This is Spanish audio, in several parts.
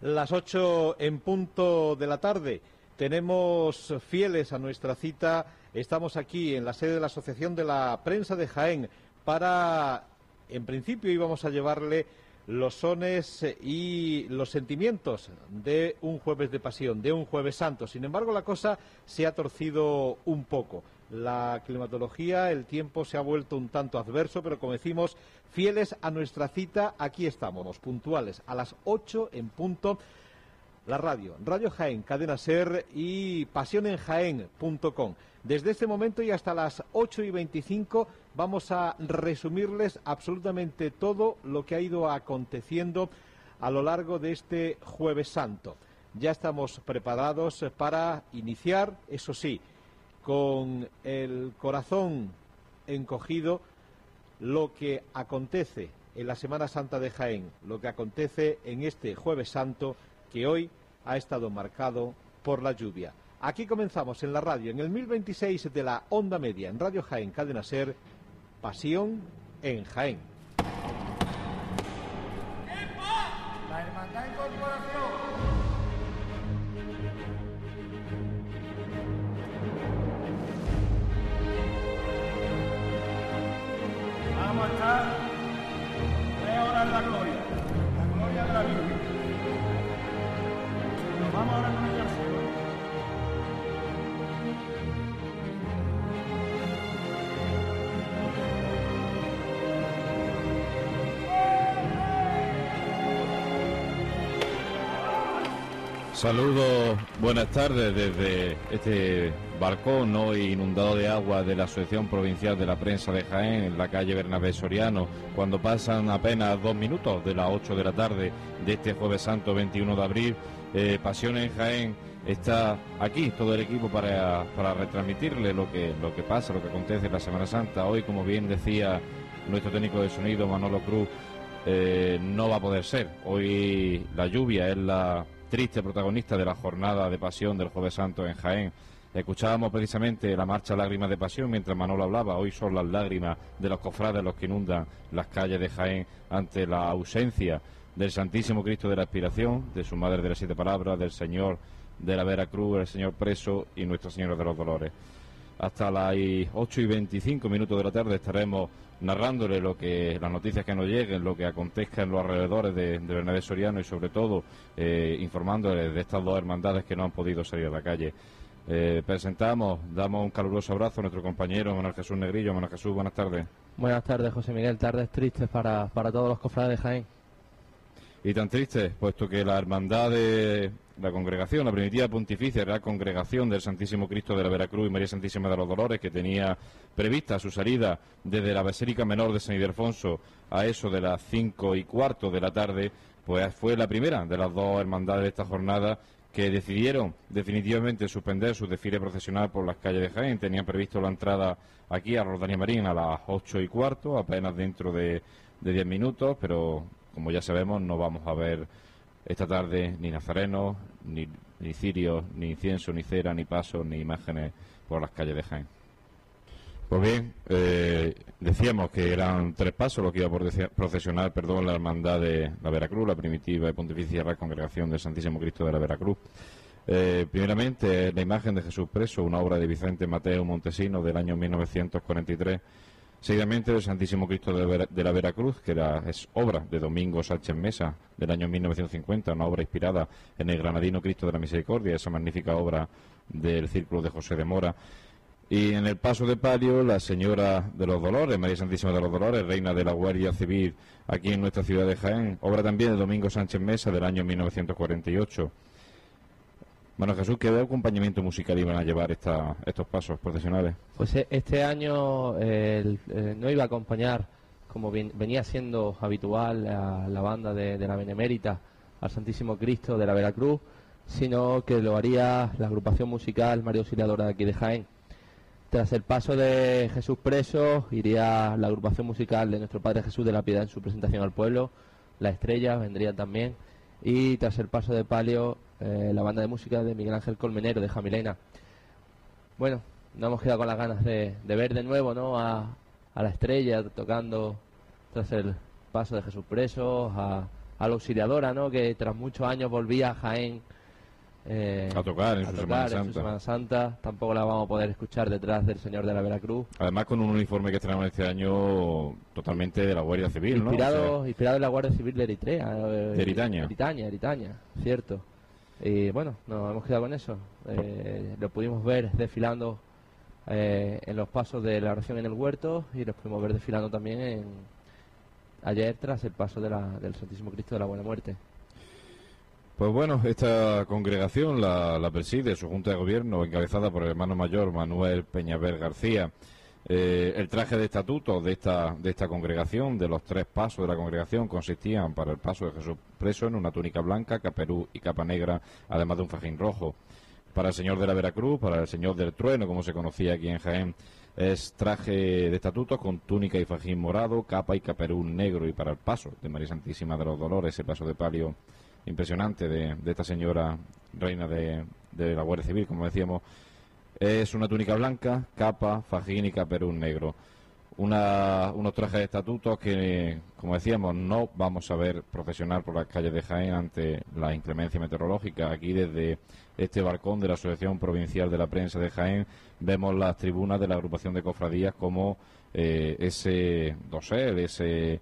Las ocho en punto de la tarde. Tenemos fieles a nuestra cita. Estamos aquí en la sede de la Asociación de la Prensa de Jaén para, en principio, íbamos a llevarle los sones y los sentimientos de un jueves de pasión, de un jueves santo. Sin embargo, la cosa se ha torcido un poco. La climatología, el tiempo se ha vuelto un tanto adverso, pero como decimos, fieles a nuestra cita, aquí estamos, puntuales, a las 8 en punto. La radio, Radio Jaén, Cadena Ser y pasionenjaén.com. Desde este momento y hasta las 8 y 25 vamos a resumirles absolutamente todo lo que ha ido aconteciendo a lo largo de este jueves santo. Ya estamos preparados para iniciar, eso sí, con el corazón encogido lo que acontece en la Semana Santa de Jaén, lo que acontece en este jueves santo que hoy ha estado marcado por la lluvia. Aquí comenzamos en la radio, en el 1026 de la onda media, en Radio Jaén, Cadena Ser, Pasión en Jaén. Vamos a estar tres horas en la gloria, la gloria de la Virgen. Nos vamos ahora con el Saludos, buenas tardes desde este balcón hoy inundado de agua de la Asociación Provincial de la Prensa de Jaén en la calle Bernabé Soriano, cuando pasan apenas dos minutos de las 8 de la tarde de este jueves santo 21 de abril. Eh, Pasión en Jaén está aquí todo el equipo para, para retransmitirle lo que, lo que pasa, lo que acontece en la Semana Santa. Hoy, como bien decía nuestro técnico de sonido Manolo Cruz, eh, no va a poder ser. Hoy la lluvia es la triste protagonista de la jornada de pasión del Jueves Santo en Jaén. Escuchábamos precisamente la marcha Lágrimas de Pasión mientras Manolo hablaba. Hoy son las lágrimas de los cofrades los que inundan las calles de Jaén ante la ausencia del Santísimo Cristo de la Aspiración, de su Madre de las Siete Palabras, del Señor de la Veracruz, el Señor Preso y Nuestra Señora de los Dolores. Hasta las 8 y 25 minutos de la tarde estaremos narrándole lo que las noticias que nos lleguen, lo que acontezca en los alrededores de, de Bernabé Soriano y sobre todo eh, informándole de estas dos hermandades que no han podido salir a la calle. Eh, presentamos, damos un caluroso abrazo a nuestro compañero Manuel Jesús Negrillo. Manuel Jesús, buenas tardes. Buenas tardes, José Miguel. Tardes tristes para, para todos los cofrades de Jaén. Y tan triste, puesto que la hermandad de la congregación, la primitiva pontificia, la congregación del Santísimo Cristo de la Veracruz y María Santísima de los Dolores, que tenía prevista su salida desde la Basílica Menor de San Ildefonso a eso de las cinco y cuarto de la tarde, pues fue la primera de las dos hermandades de esta jornada que decidieron definitivamente suspender su desfile procesional por las calles de Jaén. Tenían previsto la entrada aquí a Rodanía Marín a las ocho y cuarto, apenas dentro de, de diez minutos, pero como ya sabemos no vamos a ver esta tarde ni nazarenos, ni, cirios, ni incienso, ni cera, ni pasos, ni imágenes por las calles de Jaén. Pues bien, eh, decíamos que eran tres pasos lo que iba por procesionar, perdón, la hermandad de la Veracruz, la primitiva y pontificia Real Congregación del Santísimo Cristo de la Veracruz. Eh, primeramente, la imagen de Jesús preso, una obra de Vicente Mateo Montesino del año 1943. Seguidamente, el Santísimo Cristo de, la Veracruz, que es obra de Domingo Sánchez Mesa del año 1950, una obra inspirada en el Granadino Cristo de la Misericordia, esa magnífica obra del Círculo de José de Mora. Y en el paso de palio, la Señora de los Dolores, María Santísima de los Dolores, reina de la Guardia Civil aquí en nuestra ciudad de Jaén, obra también de Domingo Sánchez Mesa del año 1948. Bueno, Jesús, ¿qué acompañamiento musical iban a llevar esta, estos pasos profesionales? Pues este año eh, no iba a acompañar, como venía siendo habitual, a la banda de, de la Benemérita, al Santísimo Cristo de la Veracruz, sino que lo haría la agrupación musical María Auxiliadora de aquí de Jaén. Tras el paso de Jesús preso, iría la agrupación musical de nuestro Padre Jesús de la Piedad en su presentación al pueblo, La Estrella vendría también, y tras el paso de palio, eh, la banda de música de Miguel Ángel Colmenero de Jamilena. Bueno, nos hemos quedado con las ganas de, ver de nuevo ¿no? a, a, La Estrella tocando tras el paso de Jesús preso, a, a la auxiliadora, ¿no? Que tras muchos años volvía a Jaén eh, A tocar en su Semana en su Santa. Semana Santa. Tampoco la vamos a poder escuchar detrás del Señor de la Veracruz. Además con un uniforme que estrenamos este año totalmente de la Guardia Civil, ¿no? Inspirado, O sea, inspirado en la Guardia Civil de Eritrea. eh, De Eritaña. Eritaña, Eritaña, cierto. Y bueno, nos hemos quedado con eso. Eh, lo pudimos ver desfilando eh, en los pasos de la oración en el huerto y los pudimos ver desfilando también en, ayer tras el paso de la- del Santísimo Cristo de la Buena Muerte. Pues bueno, esta congregación la, la preside su Junta de Gobierno, encabezada por el hermano mayor Manuel Peñaver García. Eh, el traje de estatuto de esta, de esta congregación, de los tres pasos de la congregación, consistían para el paso de Jesús preso en una túnica blanca, caperú y capa negra, además de un fajín rojo. Para el señor de la Veracruz, para el señor del trueno, como se conocía aquí en Jaén, es traje de estatutos con túnica y fajín morado, capa y caperú negro. Y para el paso de María Santísima de los Dolores, ese paso de palio impresionante de, de esta señora reina de, de la Guardia Civil, como decíamos, es una túnica blanca, capa, fajín y caperún negro. Una- unos trajes de estatutos que, como decíamos, no vamos a ver procesionar por las calles de Jaén ante la inclemencia meteorológica. Aquí desde este balcón de la Asociación Provincial de la Prensa de Jaén vemos las tribunas de la agrupación de cofradías como eh, ese dosel, ese,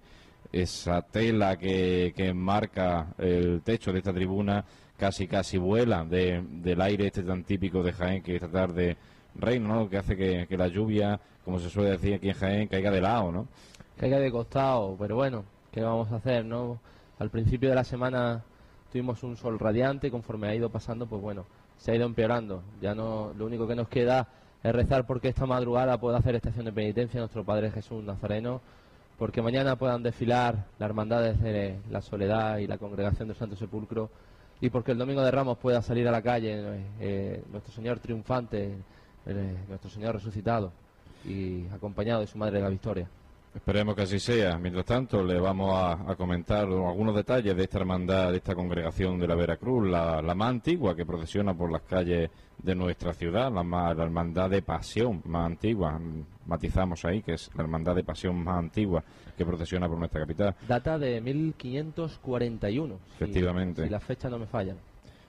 esa tela que, que enmarca el techo de esta tribuna casi casi vuela de- del aire este tan típico de Jaén que esta tarde reina, ¿no? que hace que, que la lluvia, como se suele decir aquí en Jaén, caiga de lado, ¿no? Caiga de costado, pero bueno, ¿qué vamos a hacer, no? Al principio de la semana tuvimos un sol radiante, conforme ha ido pasando, pues bueno, se ha ido empeorando. Ya no, lo único que nos queda es rezar porque esta madrugada pueda hacer estación de penitencia nuestro Padre Jesús Nazareno, porque mañana puedan desfilar las hermandades de la Soledad y la Congregación del Santo Sepulcro, y porque el Domingo de Ramos pueda salir a la calle eh, eh, nuestro Señor triunfante, eh, nuestro Señor resucitado, y acompañado de su Madre de la Victoria. Esperemos que así sea. Mientras tanto, le vamos a, a comentar algunos detalles de esta hermandad, de esta congregación de la Veracruz, la, la más antigua que procesiona por las calles de nuestra ciudad, la, más- la hermandad de pasión más antigua. Matizamos ahí que es la hermandad de pasión más antigua que procesiona por nuestra capital. Data de 1541. si- Efectivamente. Si, las fechas no me fallan.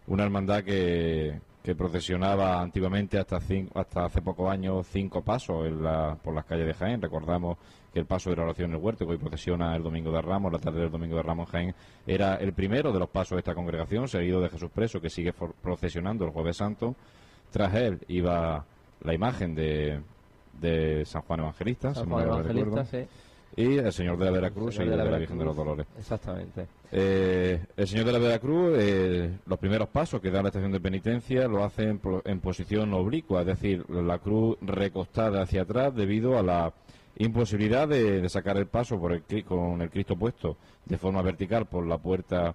Una hermandad que, que procesionaba antiguamente hasta, cin- hasta hace pocos años cinco pasos en la- por las calles de Jaén. Recordamos que el paso de la oración en el huerto, que hoy procesiona el Domingo de Ramos, la tarde del Domingo de Ramos en Jaén, era el primero de los pasos de esta congregación, seguido de Jesús Preso, que sigue for- procesionando el Jueves Santo. Tras él iba la imagen de, de San Juan Evangelista, San si Juan mal no Evangelista, recuerdo, sí. Y el Señor de la Veracruz, de la, Veracruz. Virgen de los Dolores. Exactamente. Eh, el señor de la Veracruz, eh, los primeros pasos que da la estación de penitencia lo hace en, posición oblicua, es decir, la cruz recostada hacia atrás debido a la imposibilidad de, de sacar el paso por el, con el Cristo puesto de forma vertical por la puerta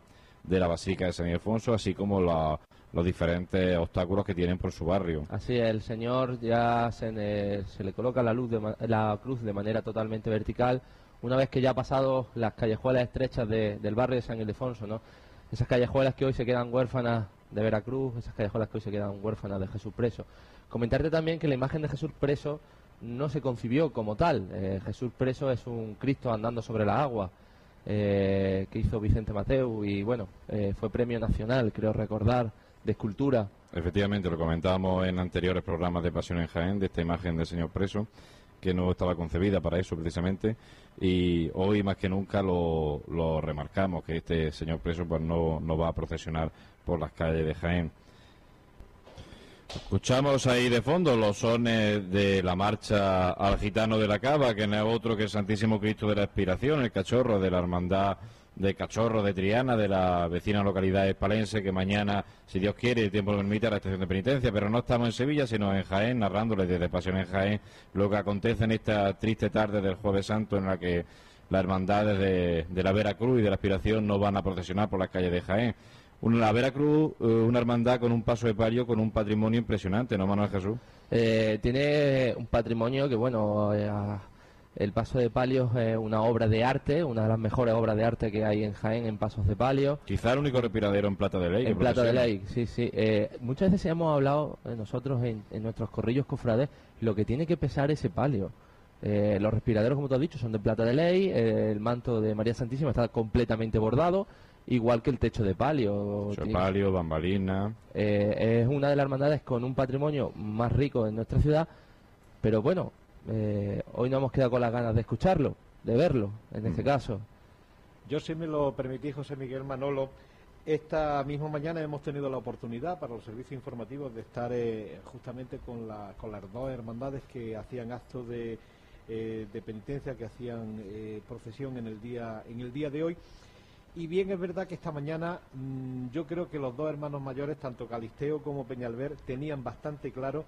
de la Basílica de San Ildefonso, así como los diferentes obstáculos que tienen por su barrio. Así el Señor ya se, le coloca la, luz de la cruz de manera totalmente vertical, una vez que ya ha pasado las callejuelas estrechas de- del barrio de San Ildefonso, ¿no? Esas callejuelas que hoy se quedan huérfanas de Veracruz, esas callejuelas que hoy se quedan huérfanas de Jesús preso. Comentarte también que la imagen de Jesús preso no se concibió como tal. Eh, Jesús preso es un Cristo andando sobre la agua eh, que hizo Vicente Mateu y bueno, eh, fue premio nacional, creo recordar, de escultura Efectivamente, lo comentábamos en anteriores programas de Pasión en Jaén, de esta imagen del señor preso, que no estaba concebida para eso precisamente, y hoy más que nunca lo, lo remarcamos, que este señor preso pues no, no va a procesionar por las calles de Jaén. Escuchamos ahí de fondo los sones de la marcha al gitano de la cava, que no es otro que el Santísimo Cristo de la Expiración, el cachorro de la hermandad de Cachorro de Triana, de la vecina localidad espalense, que mañana, si Dios quiere, el tiempo lo permite, a la estación de penitencia, pero no estamos en Sevilla, sino en Jaén, narrándoles desde Pasión en Jaén lo que acontece en esta triste tarde del Jueves Santo, en la que las hermandades de, de la Veracruz y de la Aspiración no van a procesionar por las calles de Jaén. Una, la Veracruz, eh, una hermandad con un paso de palio, con un patrimonio impresionante, ¿no, Manuel Jesús? Eh, tiene un patrimonio que, bueno, eh, el Paso de Palios es una obra de arte, una de las mejores obras de arte que hay en Jaén en Pasos de Palio. Quizá el único respiradero en plata de ley. En Plata de. Ley, sí, sí. Eh, muchas veces hemos hablado eh, nosotros en, en nuestros corrillos cofrades lo que tiene que pesar ese palio. Eh, los respiraderos, como tú has dicho, son de plata de ley, eh, el manto de María Santísima está completamente bordado igual que el techo de palio. Techo de palio, bambalina. Eh, es una de las hermandades con un patrimonio más rico en nuestra ciudad, pero bueno, eh, hoy no hemos quedado con las ganas de escucharlo, de verlo, en este mm. caso. Yo, si me lo permití, José Miguel Manolo, esta misma mañana hemos tenido la oportunidad para los servicios informativos de estar eh, justamente con, la, con las dos hermandades que hacían actos de, eh, de penitencia, que hacían eh, procesión en el, día, en el día de hoy. Y bien es verdad que esta mañana mm, yo creo que los dos hermanos mayores, tanto Calisteo como Peñalver, tenían bastante claro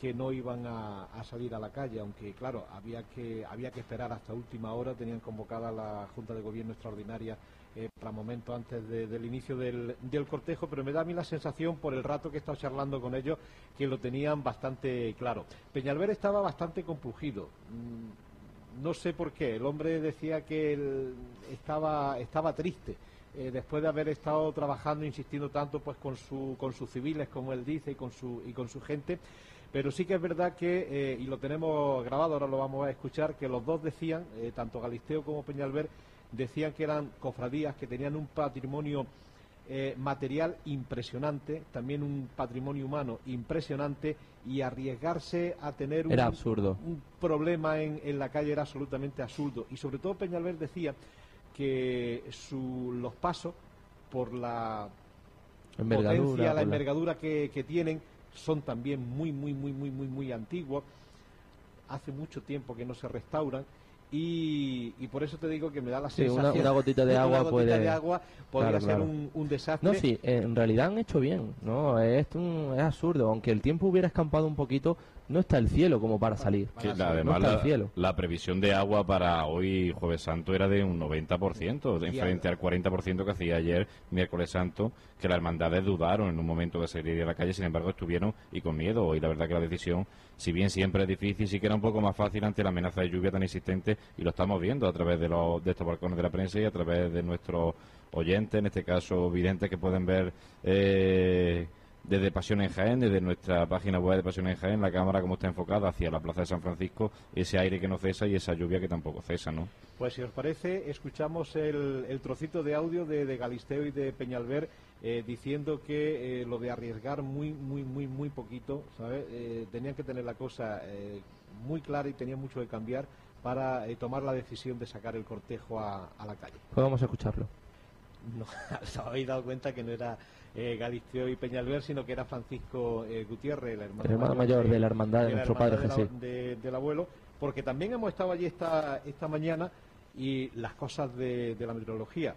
que no iban a, salir a la calle, aunque claro, había que, había que esperar hasta última hora, tenían convocada la Junta de Gobierno Extraordinaria eh, para momento antes del inicio del, cortejo, pero me da a mí la sensación, por el rato que he estado charlando con ellos, que lo tenían bastante claro. Peñalver estaba bastante compugido. Mm, no sé por qué. El hombre decía que él estaba, estaba triste. Eh, después de haber estado trabajando, insistiendo tanto pues con, su, con sus civiles, como él dice, y con su, y con su gente. Pero sí que es verdad que, eh, y lo tenemos grabado, ahora lo vamos a escuchar, que los dos decían, tanto Galisteo como Peñalver, decían que eran cofradías que tenían un patrimonio eh, material impresionante, también un patrimonio humano impresionante y arriesgarse a tener un, absurdo. un problema en, en, la calle era absolutamente absurdo. Y sobre todo Peñalver decía que su, los pasos por la potencia, la envergadura que, que tienen son también muy, muy, muy, muy, muy, muy antiguos. Hace mucho tiempo que no se restauran y, por eso te digo que me da la sensación sí, una, gotita de agua puede de agua podría ser Un, desastre. No sí en realidad han hecho bien no es, es absurdo aunque el tiempo hubiera escampado un poquito no está el cielo como para salir. además, la, previsión de agua para hoy, Jueves Santo, era de un 90%, en frente al 40% que hacía ayer, miércoles Santo, que las hermandades dudaron en un momento de salir a la calle, sin embargo, estuvieron y con miedo. Hoy, la verdad que la decisión, si bien siempre es difícil, sí que era un poco más fácil ante la amenaza de lluvia tan insistente, y lo estamos viendo a través de, los, de estos balcones de la prensa y a través de nuestros oyentes, en este caso videntes, que pueden ver. Eh, desde Pasión en Jaén, desde nuestra página web de Pasión en Jaén, la cámara como está enfocada hacia la Plaza de San Francisco, ese aire que no cesa y esa lluvia que tampoco cesa, ¿no? Pues si os parece, escuchamos el, trocito de audio de, Galisteo y de Peñalver eh, diciendo que eh, lo de arriesgar muy, muy, muy, muy poquito, ¿sabes? Eh, tenían que tener la cosa muy clara y tenían mucho que cambiar para tomar la decisión de sacar el cortejo a, la calle. Pues vamos a escucharlo. No, os habéis dado cuenta que no era eh, Galisteo y Peñalver, sino que era Francisco eh, Gutiérrez, el hermano, mayor, de la hermandad de, nuestro padre Jesús. del abuelo, porque también hemos estado allí esta, esta mañana y las cosas de, la meteorología.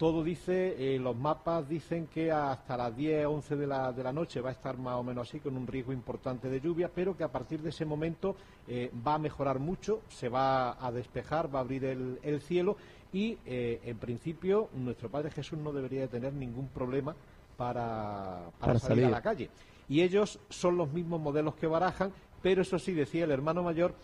Todo dice, eh, los mapas dicen que hasta las 10, 11 de la, de la noche va a estar más o menos así, con un riesgo importante de lluvia, pero que a partir de ese momento eh, va a mejorar mucho, se va a despejar, va a abrir el, el cielo y eh, en principio nuestro Padre Jesús no debería de tener ningún problema para, salir, a la calle. Y ellos son los mismos modelos que barajan, pero eso sí decía el hermano mayor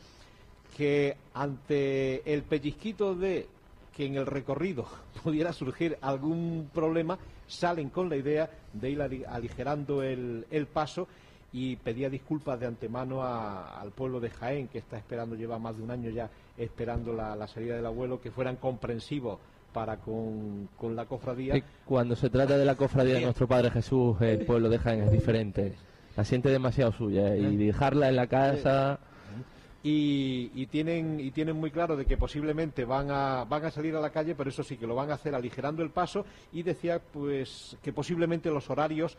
que ante el pellizquito de que en el recorrido pudiera surgir algún problema, salen con la idea de ir aligerando el, el paso y pedía disculpas de antemano al pueblo de Jaén, que está esperando, lleva más de un año ya esperando la, salida del abuelo, que fueran comprensivos para con, la cofradía. cuando se trata de la cofradía de nuestro Padre Jesús, el pueblo de Jaén es diferente. La siente demasiado suya ¿eh? y dejarla en la casa... Y, y, tienen y tienen muy claro de que posiblemente van a salir a la calle pero eso sí que lo van a hacer aligerando el paso y decía pues que posiblemente los horarios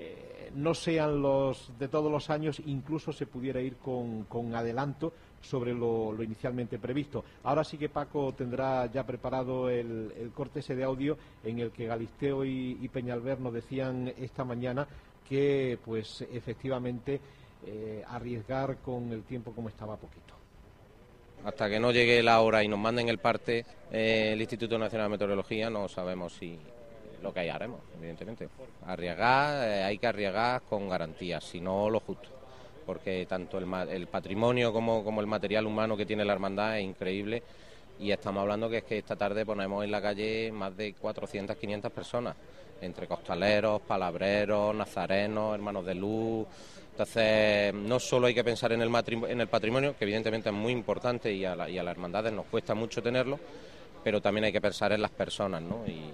eh, no sean los de todos los años, incluso se pudiera ir con, adelanto sobre lo, inicialmente previsto. Ahora sí que Paco tendrá ya preparado el, el corte ese de audio en el que Galisteo y, Peñalver nos decían esta mañana que, pues, efectivamente, eh, arriesgar con el tiempo como estaba poquito. Hasta que no llegue la hora y nos manden el parte eh, el Instituto Nacional de Meteorología, no sabemos si, lo que haremos, evidentemente. Arriesgar, eh, hay que arriesgar con garantías, si no lo justo. Porque tanto el, patrimonio como, como el material humano que tiene la hermandad es increíble. Y estamos hablando que es que esta tarde ponemos en la calle más de 400, 500 personas, entre costaleros, palabreros, nazarenos, hermanos de luz. Entonces, no solo hay que pensar en el, patrimonio, que evidentemente es muy importante y a, las hermandades nos cuesta mucho tenerlo, pero también hay que pensar en las personas, ¿no? Y,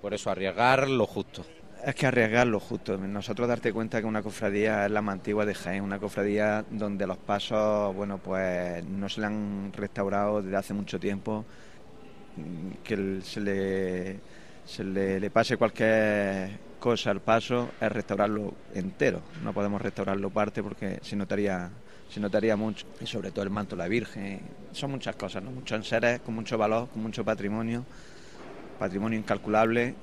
por eso arriesgar lo justo. Es que arriesgar lo justo. Nosotros darte cuenta que una cofradía es la más antigua de Jaén, una cofradía donde los pasos, bueno, pues no se le han restaurado desde hace mucho tiempo, que se le, se le, pase cualquier cosa al paso es restaurarlo entero. No podemos restaurarlo parte porque se notaría se notaría mucho y sobre todo el manto de la Virgen. Son muchas cosas, ¿no? Muchos enseres con mucho valor, con mucho patrimonio, patrimonio incalculable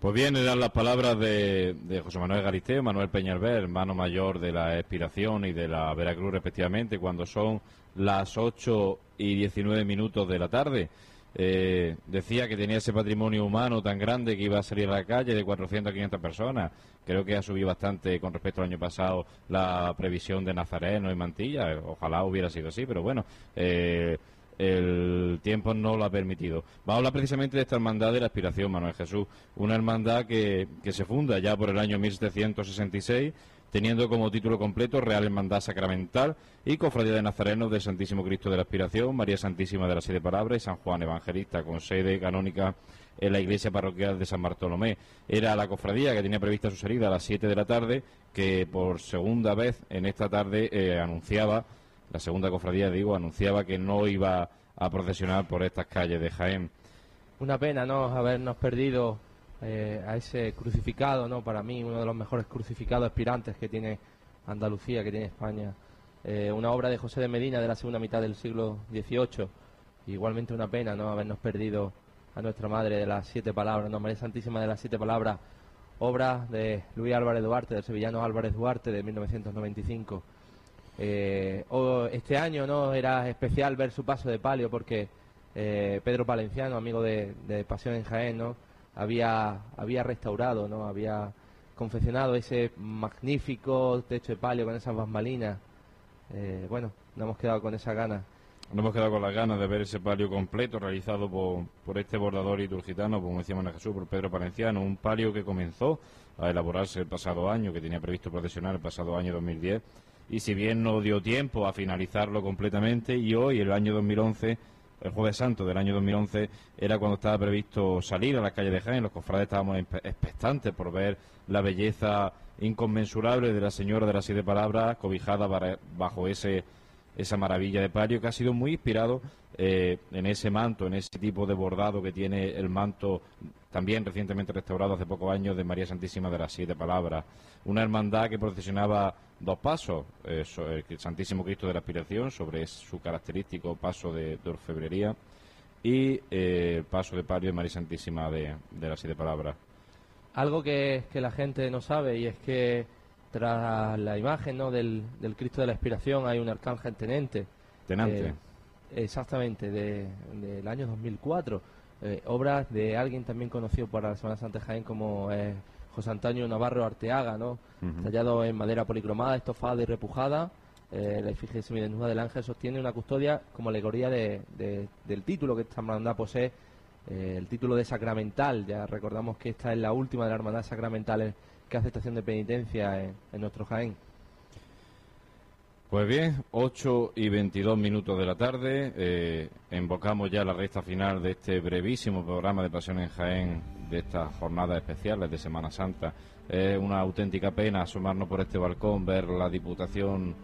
Pues bien, eran las palabras de, de José Manuel Garisteo, Manuel Peñalver, hermano mayor de la Expiración y de la Veracruz, respectivamente, cuando son las 8 y 19 minutos de la tarde. Eh, decía que tenía ese patrimonio humano tan grande que iba a salir a la calle de 400 a 500 personas. Creo que ha subido bastante con respecto al año pasado la previsión de Nazareno y Mantilla. Ojalá hubiera sido así, pero bueno. eh, el tiempo no lo ha permitido. Vamos a hablar precisamente de esta hermandad de la aspiración, Manuel Jesús. Una hermandad que, que se funda ya por el año 1766, teniendo como título completo Real Hermandad Sacramental y Cofradía de Nazarenos del Santísimo Cristo de la Aspiración, María Santísima de las Siete Palabras y San Juan Evangelista, con sede canónica en la iglesia parroquial de San Bartolomé. Era la cofradía que tenía prevista su salida a las 7 de la tarde, que por segunda vez en esta tarde eh, anunciaba la segunda cofradía, digo, anunciaba que no iba a procesionar por estas calles de Jaén. Una pena, ¿no? Habernos perdido eh, a ese crucificado, ¿no? Para mí, uno de los mejores crucificados aspirantes que tiene Andalucía, que tiene España. Eh, una obra de José de Medina de la segunda mitad del siglo XVIII. Igualmente una pena, ¿no? Habernos perdido a nuestra madre de las siete palabras, ¿no? María Santísima de las siete palabras. Obra de Luis Álvarez Duarte, del sevillano Álvarez Duarte, de 1995. Eh, este año no era especial ver su paso de palio porque Pedro Palenciano, amigo de, de Pasión en Jaén, ¿no? Había, había restaurado, ¿no? había confeccionado ese magnífico techo de palio con esas bambalinas. Eh, bueno, nos hemos quedado con esa gana. Nos hemos quedado con las ganas de ver ese palio completo realizado por, por este bordador iturgitano, como decía Manuel Jesús, por Pedro Palenciano, un palio que comenzó a elaborarse el pasado año, que tenía previsto procesionar el pasado año 2010, y si bien no dio tiempo a finalizarlo completamente, y hoy, el año 2011, el jueves santo del año 2011, era cuando estaba previsto salir a las calles de Jaén, los cofrades estábamos expectantes por ver la belleza inconmensurable de la Señora de las Siete Palabras, cobijada bajo ese esa maravilla de palio que ha sido muy inspirado eh, en ese manto, en ese tipo de bordado que tiene el manto también recientemente restaurado hace pocos años de María Santísima de las Siete Palabras. Una hermandad que procesionaba dos pasos, eh, so- el Santísimo Cristo de la Aspiración sobre su característico paso de, de orfebrería y eh, el paso de palio de María Santísima de, de las Siete Palabras. Algo que, que la gente no sabe y es que tras la imagen ¿no? del, del Cristo de la Expiración hay un arcángel tenente. Tenante. Eh, exactamente, de- del año 2004. Eh, obras de alguien también conocido por la Semana Santa de Jaén como eh, José Antonio Navarro Arteaga, tallado en madera policromada, estofada y repujada. Eh, la efigie semidesnuda del ángel sostiene una custodia como alegoría de- de- del título que esta hermandad posee, eh, el título de sacramental. Ya recordamos que esta es la última de las hermandades sacramentales que hace estación de penitencia en, en nuestro Jaén. Pues bien, 8 y 22 minutos de la tarde, eh, invocamos ya la recta final de este brevísimo programa de Pasión en Jaén, de estas jornadas especiales de Semana Santa. Es una auténtica pena asomarnos por este balcón, ver la Diputación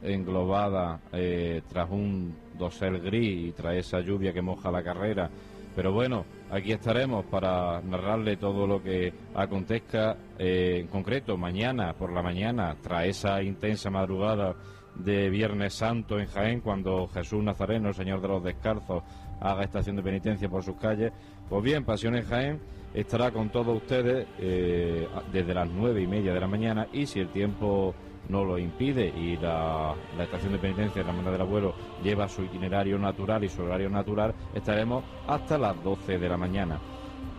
englobada eh, tras un dosel gris y tras esa lluvia que moja la carrera. Pero bueno, aquí estaremos para narrarle todo lo que acontezca eh, en concreto mañana por la mañana, tras esa intensa madrugada de Viernes Santo en Jaén, cuando Jesús Nazareno, el Señor de los Descalzos, haga estación de penitencia por sus calles. Pues bien, Pasión en Jaén estará con todos ustedes eh, desde las nueve y media de la mañana y si el tiempo no lo impide y la, estación de penitencia de la Hermandad del Abuelo lleva su itinerario natural y su horario natural, estaremos hasta las 12 de la mañana.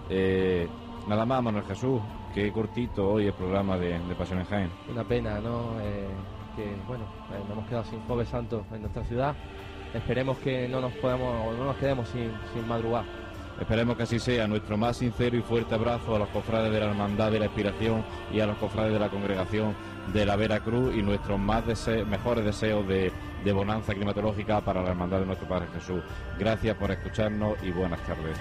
Eh, nada más, Manuel Jesús, qué cortito hoy el programa de, de Pasión en Jaén. Una pena, ¿no? Eh, que, bueno, eh, nos hemos quedado sin Jueves Santo en nuestra ciudad. Esperemos que no nos podamos, no nos quedemos sin, sin madrugar. Esperemos que así sea. Nuestro más sincero y fuerte abrazo a los cofrades de la Hermandad de la Expiración y a los cofrades de la Congregación de la Veracruz y nuestros más mejores deseos de, de bonanza climatológica para la Hermandad de nuestro Padre Jesús. Gracias por escucharnos y buenas tardes.